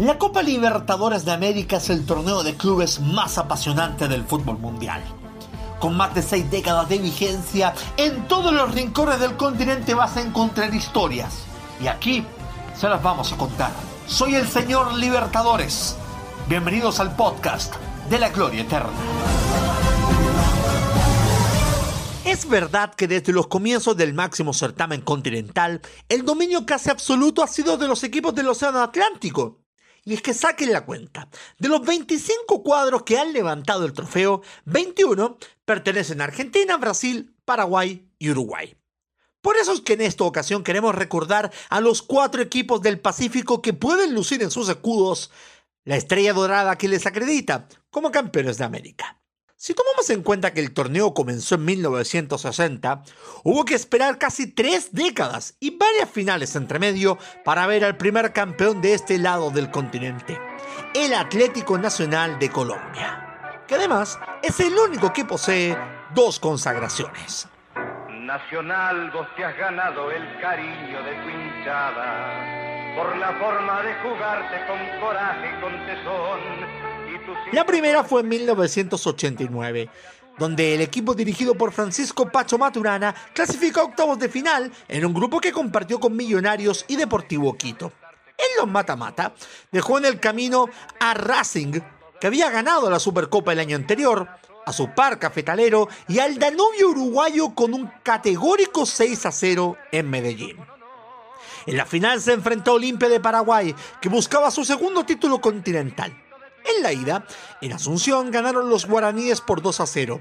La Copa Libertadores de América es el torneo de clubes más apasionante del fútbol mundial. Con más de seis décadas de vigencia, en todos los rincones del continente vas a encontrar historias. Y aquí se las vamos a contar. Soy el señor Libertadores. Bienvenidos al podcast de la Gloria Eterna. Es verdad que desde los comienzos del máximo certamen continental, el dominio casi absoluto ha sido de los equipos del Océano Atlántico. Y es que saquen la cuenta. De los 25 cuadros que han levantado el trofeo, 21 pertenecen a Argentina, Brasil, Paraguay y Uruguay. Por eso es que en esta ocasión queremos recordar a los cuatro equipos del Pacífico que pueden lucir en sus escudos la estrella dorada que les acredita como campeones de América. Si tomamos en cuenta que el torneo comenzó en 1960, hubo que esperar casi tres décadas y varias finales entre medio para ver al primer campeón de este lado del continente, el Atlético Nacional de Colombia, que además es el único que posee dos consagraciones. Nacional, vos te has ganado el cariño de tu hinchada por la forma de jugarte con coraje y con tesón la primera fue en 1989 donde el equipo dirigido por Francisco Pacho Maturana clasificó a octavos de final en un grupo que compartió con Millonarios y Deportivo Quito. En los mata-mata dejó en el camino a Racing, que había ganado la Supercopa el año anterior, a su par cafetalero y al Danubio uruguayo con un categórico 6 a 0 en Medellín. En la final se enfrentó a Olimpia de Paraguay, que buscaba su segundo título continental. En la ida, en Asunción ganaron los guaraníes por 2 a 0.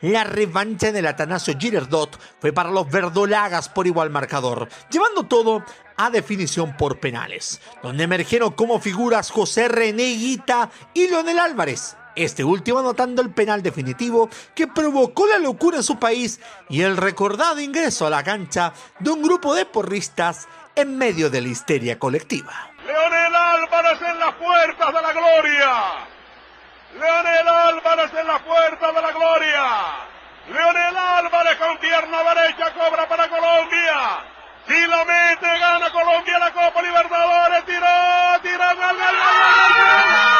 La revancha en el Atanasio Girardot fue para los verdolagas por igual marcador, llevando todo a definición por penales, donde emergieron como figuras José René y Leonel Álvarez, este último anotando el penal definitivo que provocó la locura en su país y el recordado ingreso a la cancha de un grupo de porristas en medio de la histeria colectiva. Leonel Álvarez en las puertas de la gloria. Leonel Álvarez en las puertas de la gloria. Leonel Álvarez con pierna derecha cobra para Colombia. Si lo mete, gana Colombia la Copa Libertadores. Tiró, tiró, gol, gol,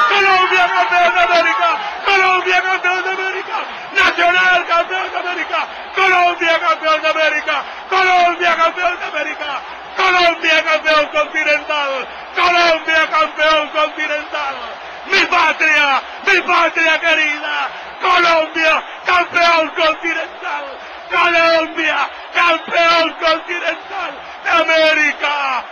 Colombia campeón de América. Colombia campeón de América. Nacional campeón de América. Colombia campeón de América. Colombia campeón de América. Colombia campeón continental. Colombia campeón continental. Mi patria, mi patria querida. Colombia campeón continental. Colombia campeón continental de América.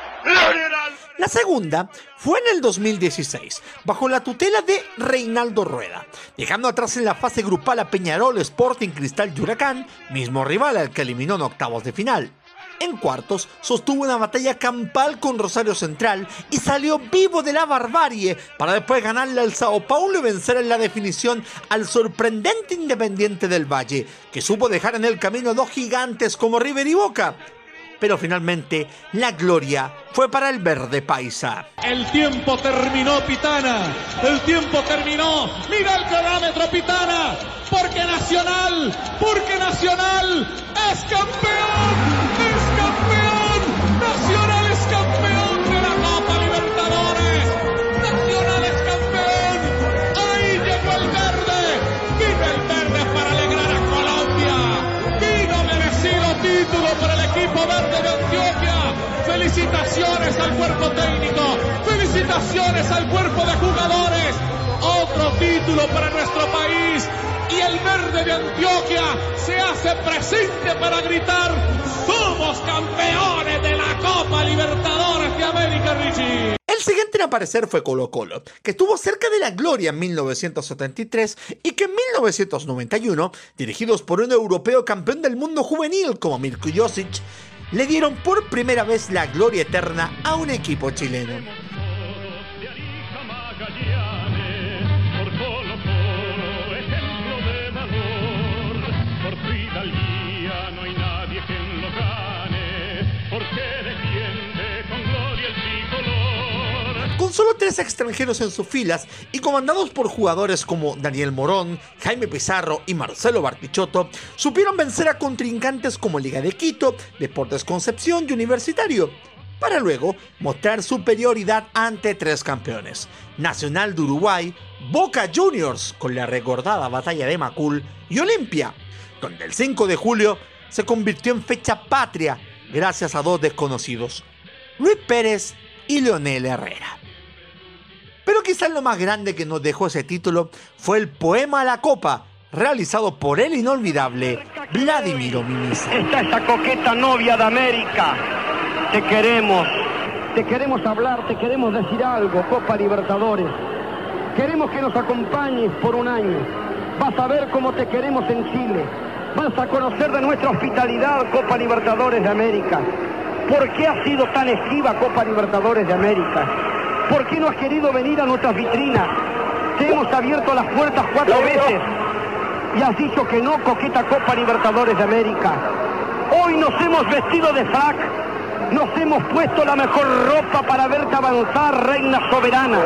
La segunda fue en el 2016, bajo la tutela de Reinaldo Rueda, dejando atrás en la fase grupal a Peñarol Sporting Cristal Huracán, mismo rival al que eliminó en octavos de final. En cuartos sostuvo una batalla campal con Rosario Central y salió vivo de la barbarie para después ganarle al Sao Paulo y vencer en la definición al sorprendente Independiente del Valle, que supo dejar en el camino dos gigantes como River y Boca. Pero finalmente la gloria fue para el verde paisa. El tiempo terminó, Pitana. El tiempo terminó. Mira el cronómetro, Pitana. Porque Nacional, porque Nacional es campeón. Felicitaciones al cuerpo técnico. Felicitaciones al cuerpo de jugadores. Otro título para nuestro país y el verde de Antioquia se hace presente para gritar, somos campeones de la Copa Libertadores de América, Richie. El siguiente en aparecer fue Colo Colo, que estuvo cerca de la gloria en 1973 y que en 1991, dirigidos por un europeo campeón del mundo juvenil como Mirko Josic, le dieron por primera vez la gloria eterna a un equipo chileno. Solo tres extranjeros en sus filas y comandados por jugadores como Daniel Morón, Jaime Pizarro y Marcelo Bartichotto, supieron vencer a contrincantes como Liga de Quito, Deportes Concepción y Universitario. para luego mostrar superioridad ante tres campeones, Nacional de Uruguay, Boca Juniors con la recordada batalla de Macul y Olimpia, donde el 5 de julio se convirtió en fecha patria gracias a dos desconocidos, Luis Pérez y Leonel Herrera. Pero quizás lo más grande que nos dejó ese título fue el poema a la copa, realizado por el inolvidable Vladimiro Mimiza. Está esta coqueta novia de América. Te queremos, te queremos hablar, te queremos decir algo, Copa Libertadores. Queremos que nos acompañes por un año. Vas a ver cómo te queremos en Chile. Vas a conocer de nuestra hospitalidad, Copa Libertadores de América. ¿Por qué has sido tan esquiva, Copa Libertadores de América? ¿Por qué no has querido venir a nuestras vitrinas? Te hemos abierto las puertas cuatro veces y has dicho que no, coqueta Copa Libertadores de América. Hoy nos hemos vestido de frac, nos hemos puesto la mejor ropa para verte avanzar, reina soberana,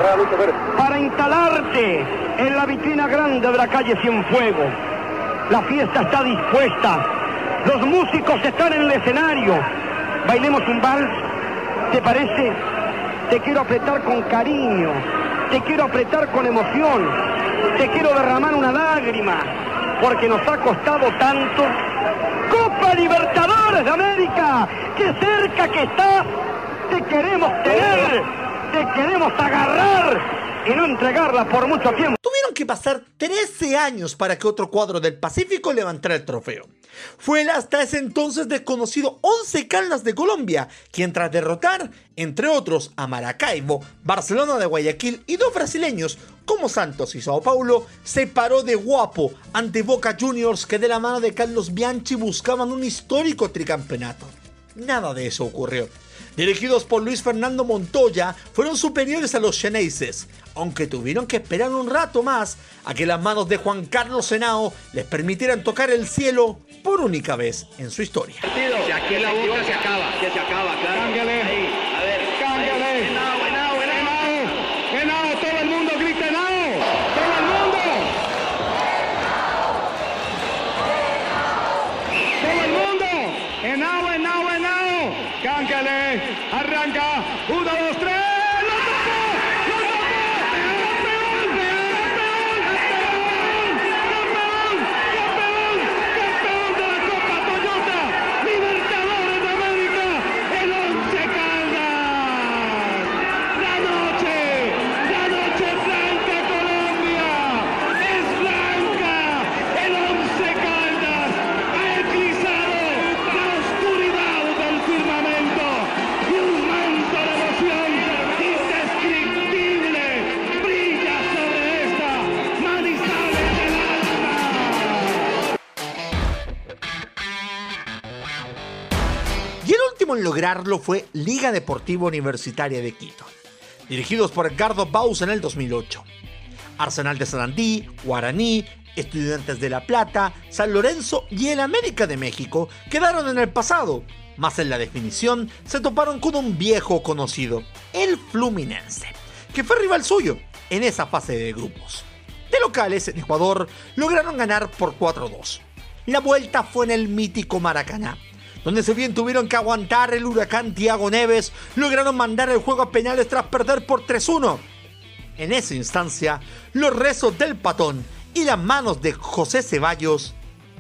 para instalarte en la vitrina grande de la calle Cienfuegos. La fiesta está dispuesta, los músicos están en el escenario. Bailemos un vals, ¿te parece? Te quiero apretar con cariño, te quiero apretar con emoción, te quiero derramar una lágrima, porque nos ha costado tanto. Copa Libertadores de América, qué cerca que estás, te queremos tener, te queremos agarrar y no entregarla por mucho tiempo. Tuvieron que pasar 13 años para que otro cuadro del Pacífico levantara el trofeo. Fue el hasta ese entonces desconocido 11 Caldas de Colombia, quien tras derrotar, entre otros, a Maracaibo, Barcelona de Guayaquil y dos brasileños como Santos y Sao Paulo, se paró de guapo ante Boca Juniors que de la mano de Carlos Bianchi buscaban un histórico tricampeonato. Nada de eso ocurrió dirigidos por Luis Fernando Montoya, fueron superiores a los Xeneises, aunque tuvieron que esperar un rato más a que las manos de Juan Carlos Senao les permitieran tocar el cielo por única vez en su historia. Si aquí la boca se acaba, que se acaba, claro. Lograrlo fue Liga Deportiva Universitaria de Quito, dirigidos por Edgardo Baus en el 2008. Arsenal de Sarandí, Guaraní, Estudiantes de La Plata, San Lorenzo y el América de México quedaron en el pasado, más en la definición se toparon con un viejo conocido, el Fluminense, que fue rival suyo en esa fase de grupos. De locales en Ecuador lograron ganar por 4-2. La vuelta fue en el mítico Maracaná, donde si bien tuvieron que aguantar el huracán Tiago Neves, lograron mandar el juego a penales tras perder por 3-1. En esa instancia, los rezos del patón y las manos de José Ceballos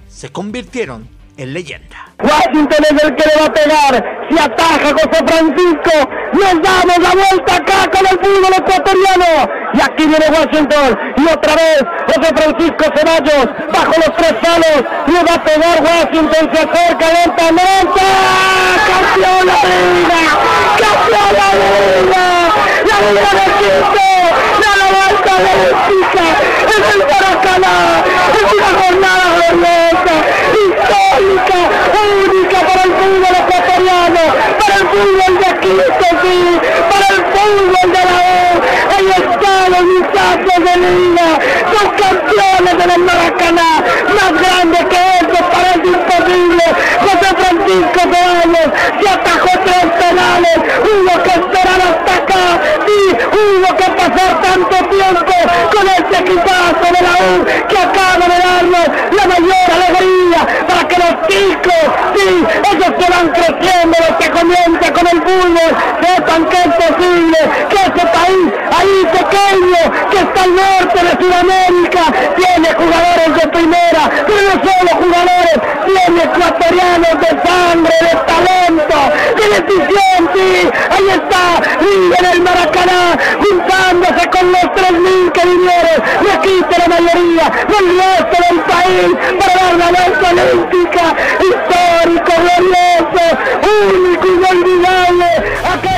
se convirtieron en leyenda. Washington es el que le va a pegar. Si ataja José Francisco, nos damos la vuelta acá con el fútbol ecuatoriano. Y aquí viene Washington. Y otra vez José Francisco Ceballos bajo los tres palos. Le va a pegar Washington. Se acerca lentamente. ¡Campeón la liga! ¡Campeón la liga! ¡La liga de Quito! ¡La vuelta olímpica! ¡Es el Maracaná! ¡Es una jornada gloriosa! ¡Histórica! ¡Única para el fútbol ecuatoriano! ¡Para el fútbol de Quito, sí! ¡Para el fútbol de la U! ¡Ahí están los muchachos de liga! ¡Son campeones en el Maracaná! ¡Más grande que eso! ¡Parece imposible! ¡José Francisco Ceballos se atajó tres penales! ¡Hubo que esperar hasta acá! ¡Sí! ¡Hubo que pasar tanto tiempo con este equipazo de la U que acaba de darnos la mayor alegría para que los chicos, sí, ellos que van que este país ahí pequeño que está al norte de Sudamérica tiene jugadores de primera, pero no solo jugadores, tiene ecuatorianos de sangre, de talento, de deficiente. Ahí está, en el Maracaná, juntándose con los 3.000 que vinieron, de aquí de la mayoría, del norte del país, para dar la vuelta olímpica, histórico, glorioso, único, inolvidable. Acá